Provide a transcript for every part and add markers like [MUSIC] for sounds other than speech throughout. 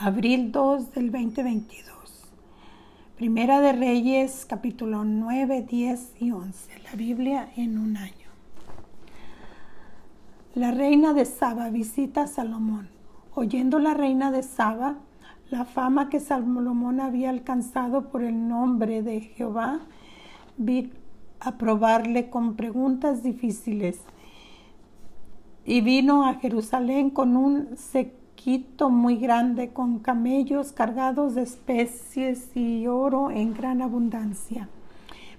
abril 2 del 2022. Primera de Reyes, capítulo 9, 10 y 11. La Biblia en un año. La reina de Saba visita a Salomón. Oyendo la reina de Saba la fama que Salomón había alcanzado por el nombre de Jehová, vi a probarle con preguntas difíciles. Y vino a Jerusalén con un muy grande, con camellos cargados de especies y oro en gran abundancia,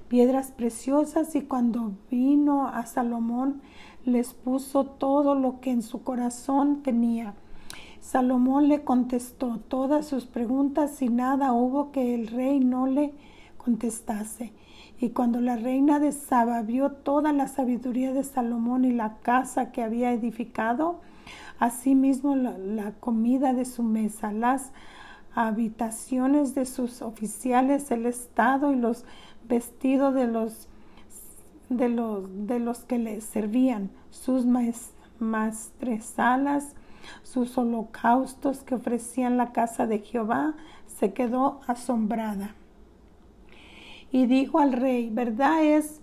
piedras preciosas, y cuando vino a Salomón, les puso todo lo que en su corazón tenía. Salomón le contestó todas sus preguntas y nada hubo que el rey no le contestase. Y cuando la reina de Saba vio toda la sabiduría de Salomón y la casa que había edificado, asimismo la, la comida de su mesa, las habitaciones de sus oficiales, el estado y los vestidos de los de los, de los que le servían, sus maestresalas, sus holocaustos que ofrecían la casa de Jehová, se quedó asombrada. Y dijo al rey, verdad es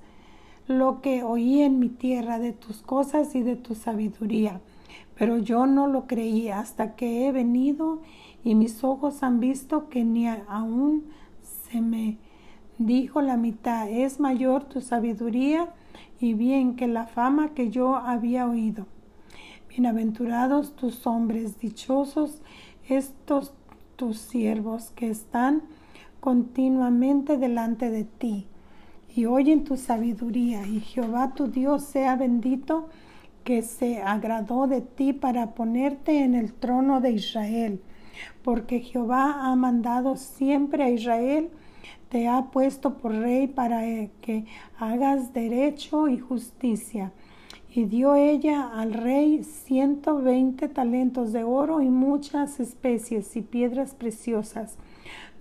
lo que oí en mi tierra de tus cosas y de tu sabiduría, pero yo no lo creí hasta que he venido y mis ojos han visto que ni aún se me dijo la mitad, es mayor tu sabiduría y bien que la fama que yo había oído. Bienaventurados tus hombres, dichosos estos tus siervos que están continuamente delante de ti y oyen tu sabiduría. Y Jehová tu Dios sea bendito que se agradó de ti para ponerte en el trono de Israel, porque Jehová ha mandado siempre a Israel, te ha puesto por rey para que hagas derecho y justicia y dio ella al rey ciento veinte talentos de oro y muchas especies y piedras preciosas.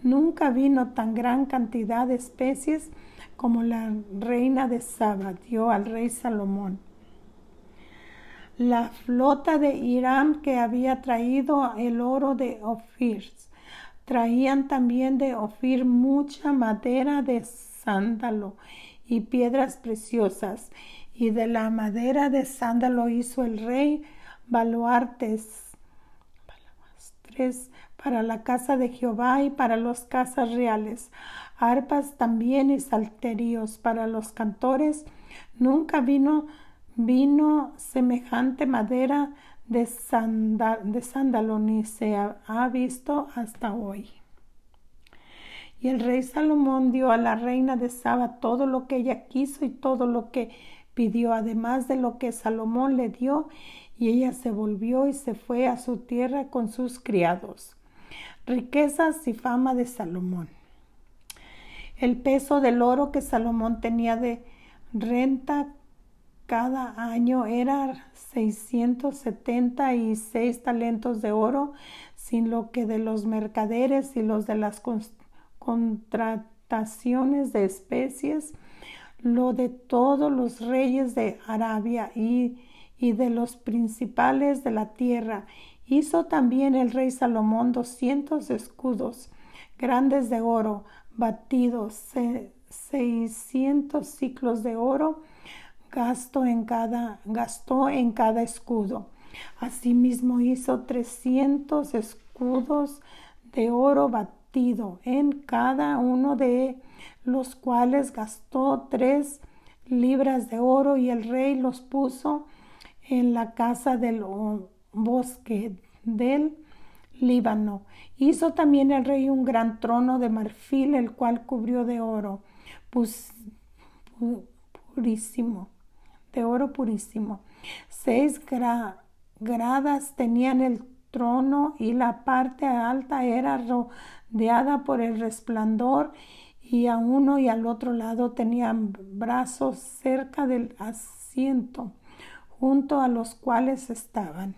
Nunca vino tan gran cantidad de especies como la reina de Saba dio al rey Salomón. La flota de Irán que había traído el oro de Ofir, traían también de Ofir mucha madera de sándalo y piedras preciosas y de la madera de sándalo hizo el rey baluartes para la casa de Jehová y para las casas reales, arpas también y salterios para los cantores. Nunca vino vino semejante madera de, de sándalo ni se ha visto hasta hoy. Y el rey Salomón dio a la reina de Saba todo lo que ella quiso y todo lo que pidió además de lo que Salomón le dio, y ella se volvió y se fue a su tierra con sus criados. Riquezas y fama de Salomón. El peso del oro que Salomón tenía de renta cada año era 676 talentos de oro, sin lo que de los mercaderes y los de las contrataciones de especies lo de todos los reyes de Arabia y, y de los principales de la tierra. Hizo también el rey Salomón doscientos escudos grandes de oro, batidos, seiscientos ciclos de oro, gastó en cada, gastó en cada escudo. Asimismo hizo trescientos escudos de oro batido en cada uno de los cuales gastó tres libras de oro y el rey los puso en la casa del bosque del Líbano. Hizo también el rey un gran trono de marfil, el cual cubrió de oro purísimo, de oro purísimo. Seis gradas tenían el trono y la parte alta era rodeada por el resplandor y a uno y al otro lado tenían brazos cerca del asiento, junto a los cuales estaban.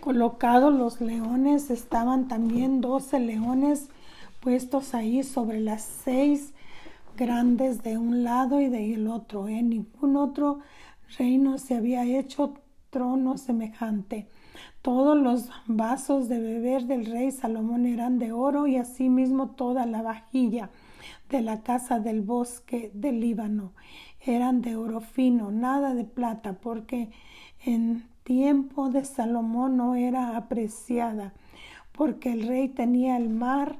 Colocados los leones, estaban también doce leones puestos ahí sobre las seis grandes de un lado y del otro. En ningún otro reino se había hecho trono semejante. Todos los vasos de beber del rey Salomón eran de oro y asimismo toda la vajilla de la casa del bosque del Líbano eran de oro fino, nada de plata, porque en tiempo de Salomón no era apreciada, porque el rey tenía el mar,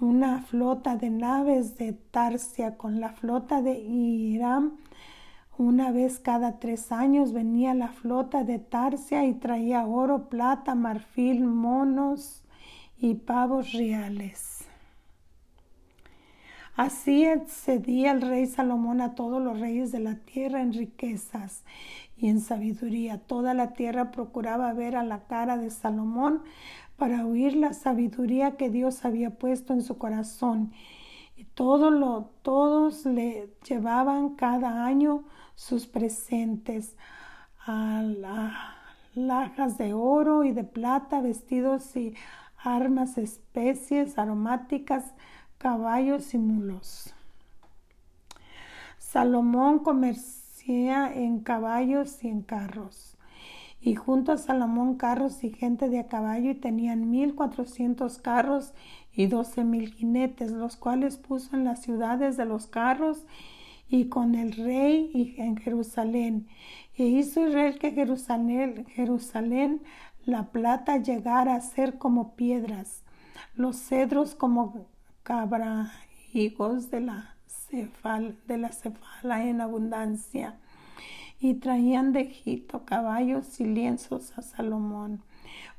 una flota de naves de Tarsia con la flota de Irán. Una vez cada tres años venía la flota de Tarsia y traía oro, plata, marfil, monos y pavos reales. Así excedía el rey Salomón a todos los reyes de la tierra en riquezas y en sabiduría. Toda la tierra procuraba ver a la cara de Salomón para oír la sabiduría que Dios había puesto en su corazón. Y lo, todos le llevaban cada año sus presentes, a lajas de oro y de plata, vestidos y armas, especies aromáticas, caballos y mulos. Salomón en caballos y en carros. Y junto a Salomón carros y gente de a caballo y tenían mil cuatrocientos carros y doce mil jinetes, los cuales puso en las ciudades de los carros y con el rey y en Jerusalén. E hizo Israel que Jerusalén, Jerusalén la plata llegara a ser como piedras, los cedros como cabra, higos de la, de la cefala en abundancia. Y traían de Egipto caballos y lienzos a Salomón,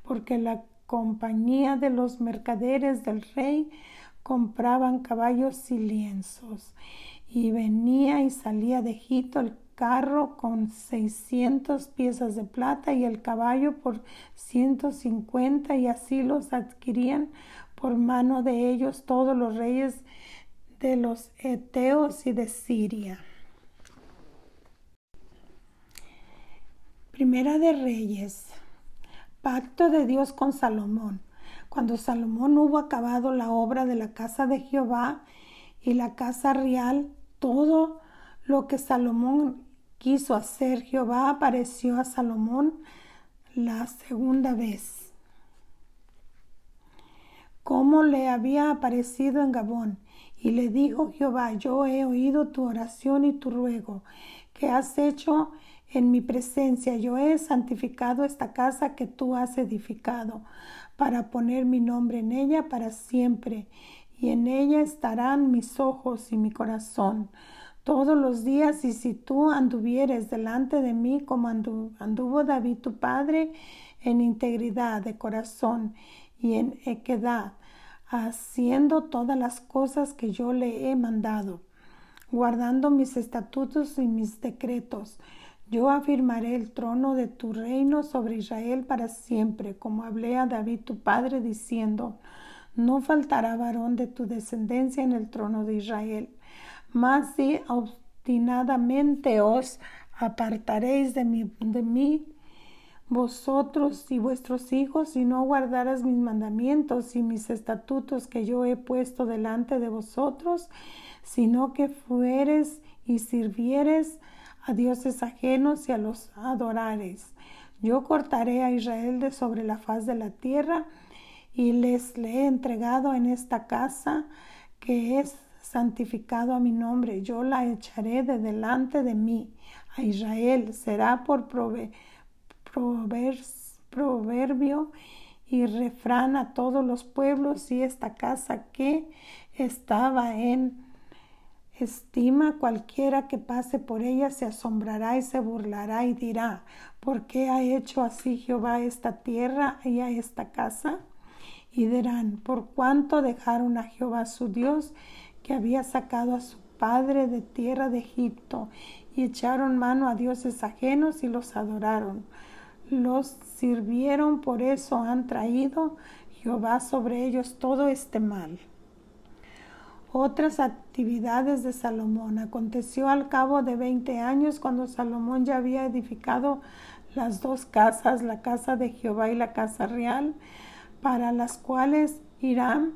porque la compañía de los mercaderes del rey compraban caballos y lienzos. Y venía y salía de Egipto el carro con seiscientas piezas de plata y el caballo por ciento cincuenta y así los adquirían por mano de ellos todos los reyes de los Eteos y de Siria. Primera de Reyes. Pacto de Dios con Salomón. Cuando Salomón hubo acabado la obra de la casa de Jehová y la casa real, todo lo que Salomón quiso hacer, Jehová apareció a Salomón la segunda vez como le había aparecido en Gabón. Y le dijo Jehová, yo he oído tu oración y tu ruego que has hecho en mi presencia. Yo he santificado esta casa que tú has edificado para poner mi nombre en ella para siempre. Y en ella estarán mis ojos y mi corazón todos los días. Y si tú anduvieres delante de mí como anduvo David tu padre, en integridad de corazón y en equidad, haciendo todas las cosas que yo le he mandado, guardando mis estatutos y mis decretos. Yo afirmaré el trono de tu reino sobre Israel para siempre, como hablé a David tu padre, diciendo, no faltará varón de tu descendencia en el trono de Israel. Mas si obstinadamente os apartaréis de mí, de mí vosotros y vuestros hijos si no guardaras mis mandamientos y mis estatutos que yo he puesto delante de vosotros, sino que fueres y sirvieres a dioses ajenos y a los adorares. Yo cortaré a Israel de sobre la faz de la tierra y les le he entregado en esta casa que es santificado a mi nombre. Yo la echaré de delante de mí. A Israel será por proveer proverbio y refrán a todos los pueblos y esta casa que estaba en estima cualquiera que pase por ella se asombrará y se burlará y dirá, ¿por qué ha hecho así Jehová esta tierra y a esta casa? Y dirán, ¿por cuánto dejaron a Jehová su Dios que había sacado a su padre de tierra de Egipto y echaron mano a dioses ajenos y los adoraron? Los sirvieron, por eso han traído Jehová sobre ellos todo este mal. Otras actividades de Salomón. Aconteció al cabo de veinte años cuando Salomón ya había edificado las dos casas, la casa de Jehová y la casa real, para las cuales Irán,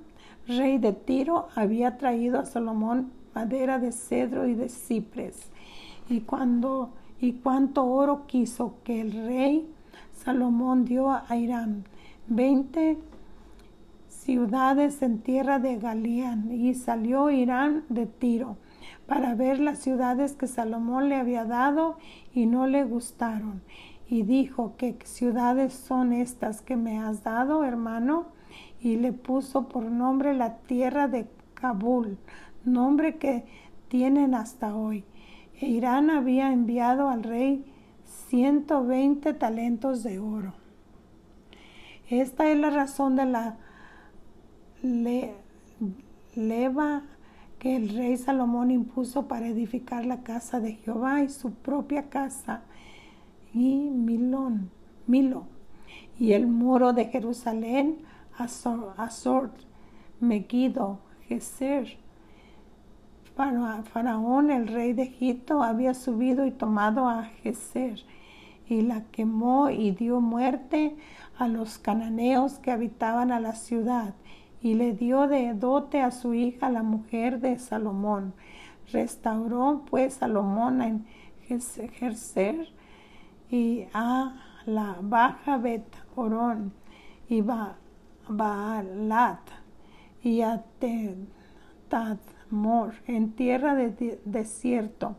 rey de Tiro, había traído a Salomón madera de cedro y de cipres. Y cuando y cuánto oro quiso que el rey Salomón dio a Irán. Veinte ciudades en tierra de Galeán y salió Irán de Tiro para ver las ciudades que Salomón le había dado y no le gustaron. Y dijo, ¿qué ciudades son estas que me has dado, hermano? Y le puso por nombre la tierra de Kabul, nombre que tienen hasta hoy. E Irán había enviado al rey 120 talentos de oro. Esta es la razón de la leva que el rey Salomón impuso para edificar la casa de Jehová y su propia casa y Milón, Milo y el muro de Jerusalén, Azor, Azor Megiddo, Geser. Faraón, el rey de Egipto, había subido y tomado a Geser y la quemó y dio muerte a los cananeos que habitaban a la ciudad y le dio de dote a su hija la mujer de Salomón. Restauró pues Salomón en Gerser y a la baja Bet Orón y Baalat y a Tadmor en tierra de desierto.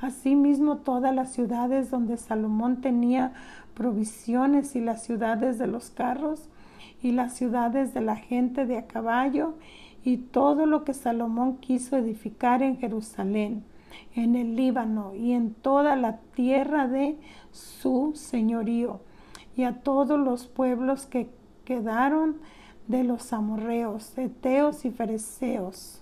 Asimismo todas las ciudades donde Salomón tenía provisiones y las ciudades de los carros y las ciudades de la gente de a caballo y todo lo que Salomón quiso edificar en Jerusalén, en el Líbano y en toda la tierra de su señorío, y a todos los pueblos que quedaron de los amorreos, eteos y fereceos,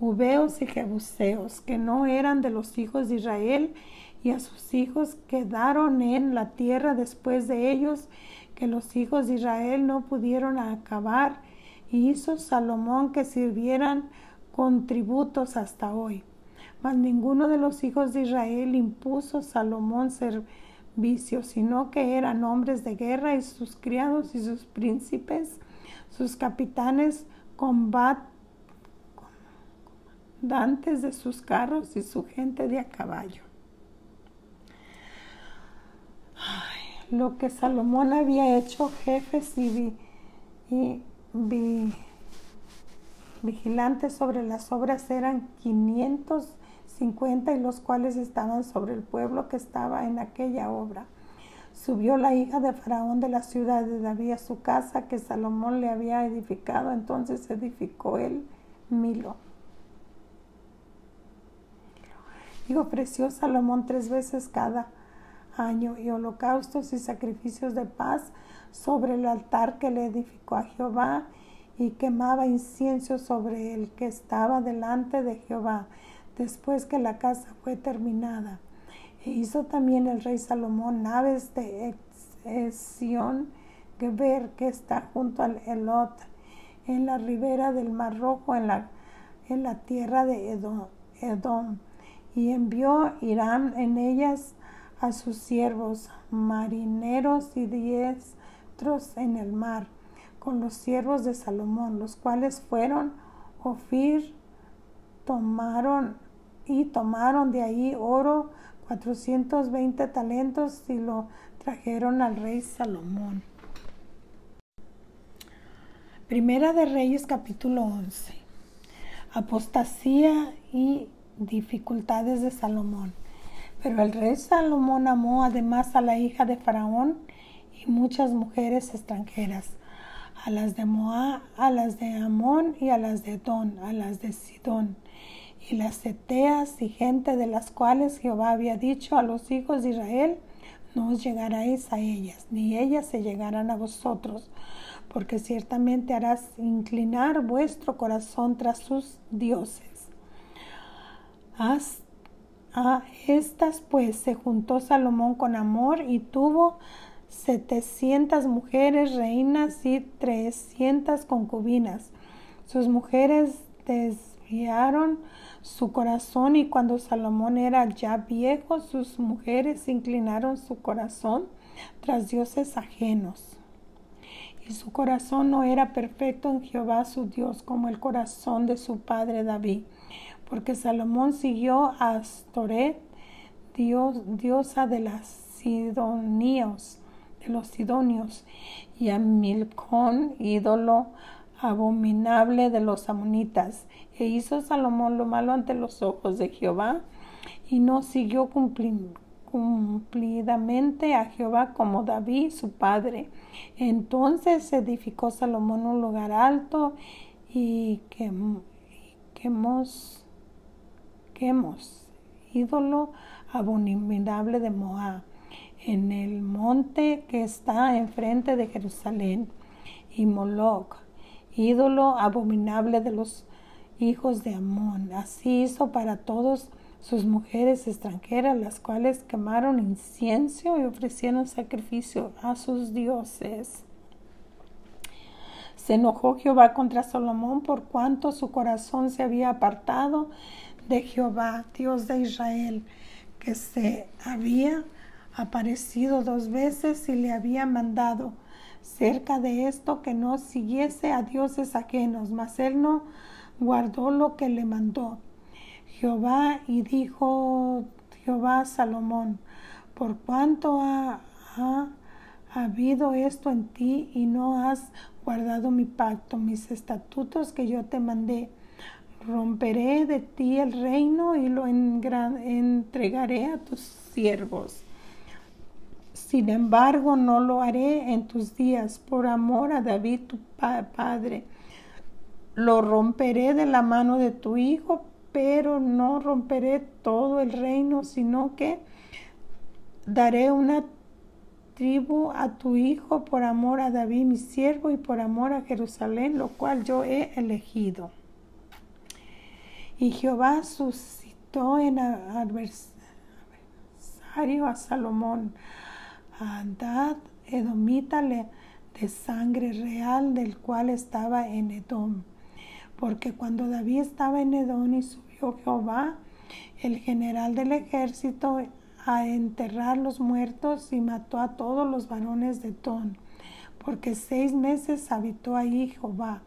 ubeos y jebuseos, que no eran de los hijos de Israel, y a sus hijos quedaron en la tierra después de ellos, que los hijos de Israel no pudieron acabar, y hizo Salomón que sirvieran con tributos hasta hoy. Mas ninguno de los hijos de Israel impuso Salomón servicio, sino que eran hombres de guerra y sus criados y sus príncipes, sus capitanes, combatantes de sus carros y su gente de a caballo. lo que Salomón había hecho jefes y, vigilantes sobre las obras eran 550 y los cuales estaban sobre el pueblo que estaba en aquella obra. Subió la hija de Faraón de la ciudad de David a su casa que Salomón le había edificado, entonces edificó él Milo. Y ofreció Salomón tres veces cada año y holocaustos y sacrificios de paz sobre el altar que le edificó a Jehová y quemaba incienso sobre el que estaba delante de Jehová después que la casa fue terminada. E hizo también el rey Salomón naves de Sion Geber que está junto al Elot en la ribera del Mar Rojo en la, en la tierra de Edom y envió Irán en ellas a sus siervos, marineros y diestros en el mar, con los siervos de Salomón, los cuales fueron Ofir, tomaron y tomaron de ahí oro 420 talentos y lo trajeron al rey Salomón. Primera de Reyes capítulo 11. Apostasía y dificultades de Salomón. Pero el rey Salomón amó además a la hija de Faraón y muchas mujeres extranjeras, a las de Moab, a las de Amón y a las de Don, a las de Sidón, y las Eteas y gente de las cuales Jehová había dicho a los hijos de Israel, no os llegaréis a ellas, ni ellas se llegarán a vosotros, porque ciertamente harás inclinar vuestro corazón tras sus dioses. A estas pues se juntó Salomón con amor y tuvo setecientas mujeres reinas y trescientas concubinas. Sus mujeres desviaron su corazón y cuando Salomón era ya viejo, sus mujeres inclinaron su corazón tras dioses ajenos. Y su corazón no era perfecto en Jehová su Dios como el corazón de su padre David porque Salomón siguió a Astoret, dios, diosa de sidonios, de los sidonios, y a Milcón, ídolo abominable de los amonitas. E hizo Salomón lo malo ante los ojos de Jehová, y no siguió cumplidamente a Jehová como David, su padre. Entonces edificó Salomón un lugar alto y quemó, quemos, ídolo abominable de Moab en el monte que está enfrente de Jerusalén, y Moloch, ídolo abominable de los hijos de Amón. Así hizo para todos sus mujeres extranjeras, las cuales quemaron incienso y ofrecieron sacrificio a sus dioses. Se enojó Jehová contra Salomón por cuanto su corazón se había apartado de Jehová, Dios de Israel, que se había aparecido dos veces y le había mandado cerca de esto que no siguiese a dioses ajenos, mas él no guardó lo que le mandó. Jehová y dijo Jehová a Salomón, por cuanto ha, ha, habido esto en ti y no has guardado mi pacto, mis estatutos que yo te mandé, romperé de ti el reino y lo entregaré a tus siervos. Sin embargo, no lo haré en tus días por amor a David tu padre. Lo romperé de la mano de tu hijo, pero no romperé todo el reino, sino que daré una tribu a tu hijo por amor a David mi siervo y por amor a Jerusalén, lo cual yo he elegido. Y Jehová suscitó en adversario a Salomón Adad Edomita de sangre real del cual estaba en Edom. Porque cuando David estaba en Edom y subió Jehová, el general del ejército, a enterrar los muertos y mató a todos los varones de Edom. Porque seis meses habitó allí Jehová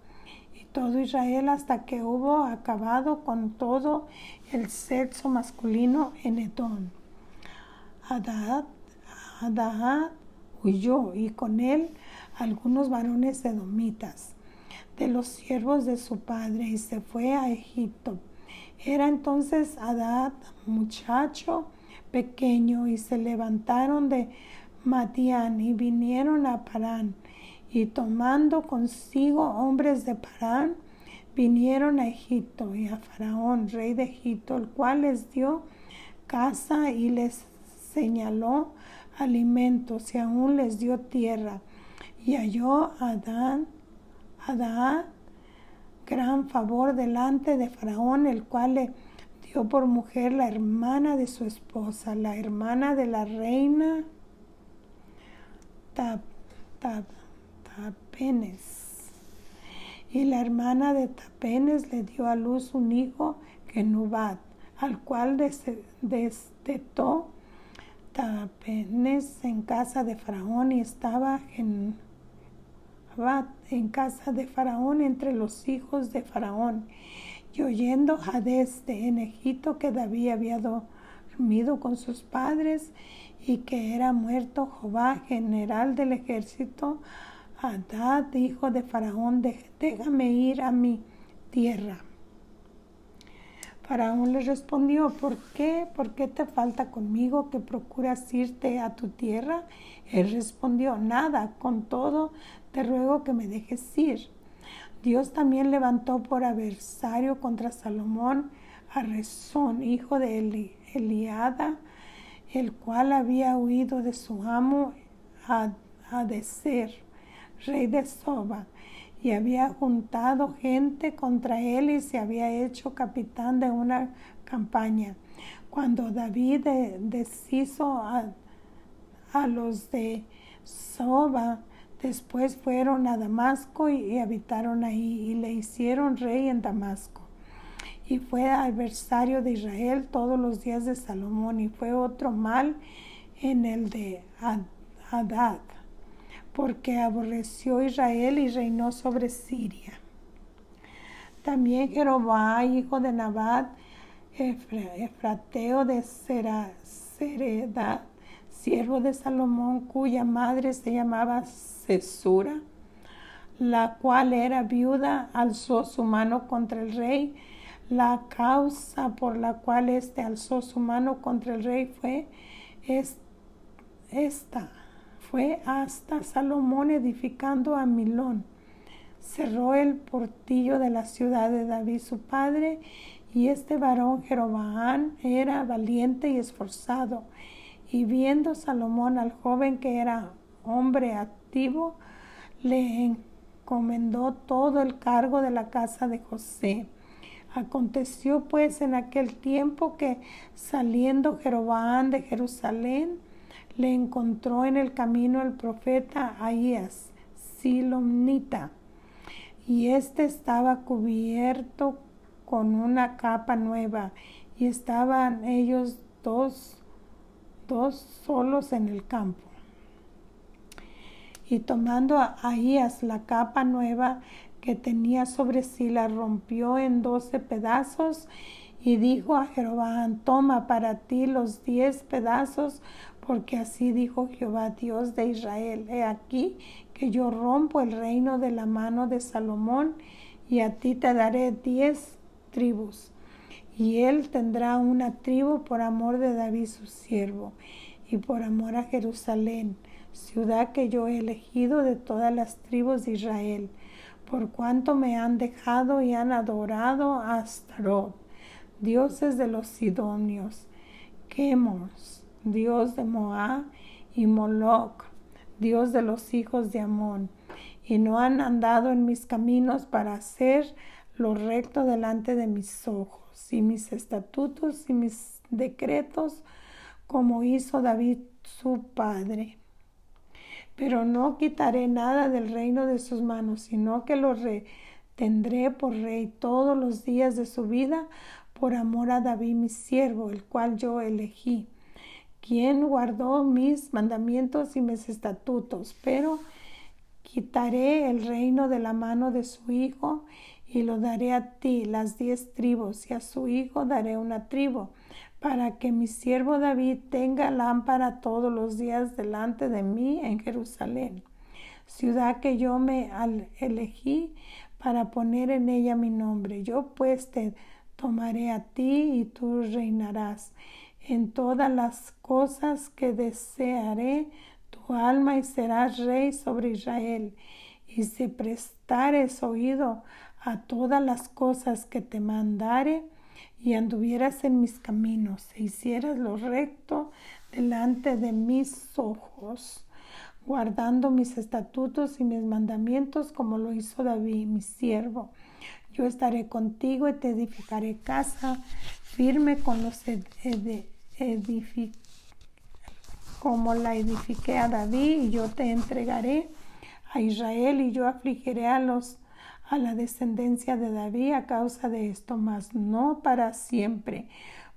todo Israel hasta que hubo acabado con todo el sexo masculino en Edom. Adad huyó y con él algunos varones edomitas de los siervos de su padre y se fue a Egipto. Era entonces Adad muchacho pequeño y se levantaron de Madián y vinieron a Parán y tomando consigo hombres de Parán vinieron a Egipto y a Faraón, rey de Egipto, el cual les dio casa y les señaló alimentos y aún les dio tierra. Y halló Adán, Adán gran favor delante de Faraón, el cual le dio por mujer la hermana de su esposa, la hermana de la reina Tapenes. Y la hermana de Tapenes le dio a luz un hijo, Genubat, al cual destetó Tapenes en casa de Faraón y estaba en, en casa de Faraón entre los hijos de Faraón. Y oyendo Hades de en Egipto que David había dormido con sus padres y que era muerto Jehová, general del ejército, Hadad, hijo de Faraón, déjame ir a mi tierra. Faraón le respondió, ¿por qué? ¿Por qué te falta conmigo que procuras irte a tu tierra? Él respondió, nada, con todo te ruego que me dejes ir. Dios también levantó por adversario contra Salomón a Rezón, hijo de Eliada, el cual había huido de su amo a, a rey de Soba y había juntado gente contra él y se había hecho capitán de una campaña. Cuando David deshizo a, a los de Soba, después fueron a Damasco y, habitaron ahí y le hicieron rey en Damasco. Y fue adversario de Israel todos los días de Salomón y fue otro mal en el de Hadad porque aborreció Israel y reinó sobre Siria. También Jeroboam, hijo de Nabat, Efrateo de Seredad, siervo de Salomón, cuya madre se llamaba Cesura, la cual era viuda, alzó su mano contra el rey. La causa por la cual éste alzó su mano contra el rey fue esta. Fue hasta Salomón edificando a Milón. Cerró el portillo de la ciudad de David su padre y este varón Jeroboam era valiente y esforzado. Y viendo Salomón al joven que era hombre activo, le encomendó todo el cargo de la casa de José. Aconteció pues en aquel tiempo que saliendo Jeroboam de Jerusalén, le encontró en el camino el profeta Ahías, Silomnita, y éste estaba cubierto con una capa nueva, y estaban ellos dos, dos solos en el campo. Y tomando Ahías la capa nueva que tenía sobre sí, la rompió en doce pedazos y dijo a Jehová, toma para ti los diez pedazos, porque así dijo Jehová, Dios de Israel, he aquí que yo rompo el reino de la mano de Salomón, y a ti te daré diez tribus. Y él tendrá una tribu por amor de David su siervo, y por amor a Jerusalén, ciudad que yo he elegido de todas las tribus de Israel, por cuanto me han dejado y han adorado a Astarot, dioses de los sidonios, Quemos, dios de Moab, y Moloch, dios de los hijos de Amón, y no han andado en mis caminos para hacer lo recto delante de mis ojos, y mis estatutos y mis decretos, como hizo David su padre. Pero no quitaré nada del reino de sus manos, sino que lo retendré por rey todos los días de su vida, por amor a David mi siervo, el cual yo elegí quien guardó mis mandamientos y mis estatutos, pero quitaré el reino de la mano de su hijo y lo daré a ti, las diez tribus, y a su hijo daré una tribu, para que mi siervo David tenga lámpara todos los días delante de mí en Jerusalén, ciudad que yo me elegí para poner en ella mi nombre. Yo pues te tomaré a ti y tú reinarás en todas las cosas que desearé tu alma y serás rey sobre Israel. Y si prestares oído a todas las cosas que te mandare y anduvieras en mis caminos e hicieras lo recto delante de mis ojos, guardando mis estatutos y mis mandamientos como lo hizo David, mi siervo. Yo estaré contigo y te edificaré casa firme con los como la edifiqué a David, y yo te entregaré a Israel, y yo afligiré a los a la descendencia de David a causa de esto, mas no para siempre.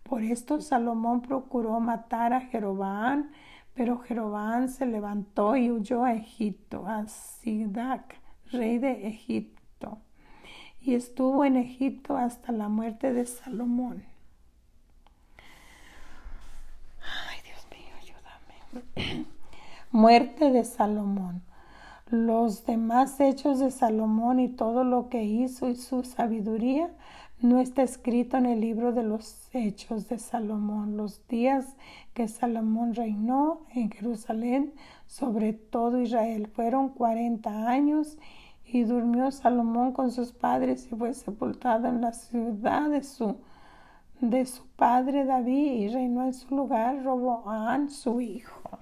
Por esto Salomón procuró matar a Jeroboam, pero Jeroboam se levantó y huyó a Egipto, a Sidac, rey de Egipto, y estuvo en Egipto hasta la muerte de Salomón. [COUGHS] Muerte de Salomón. Los demás hechos de Salomón y todo lo que hizo y su sabiduría no está escrito en el libro de los hechos de Salomón. Los días que Salomón reinó en Jerusalén sobre todo Israel fueron cuarenta años y durmió Salomón con sus padres y fue sepultado en la ciudad de su, de su padre David y reinó en su lugar Roboán su hijo.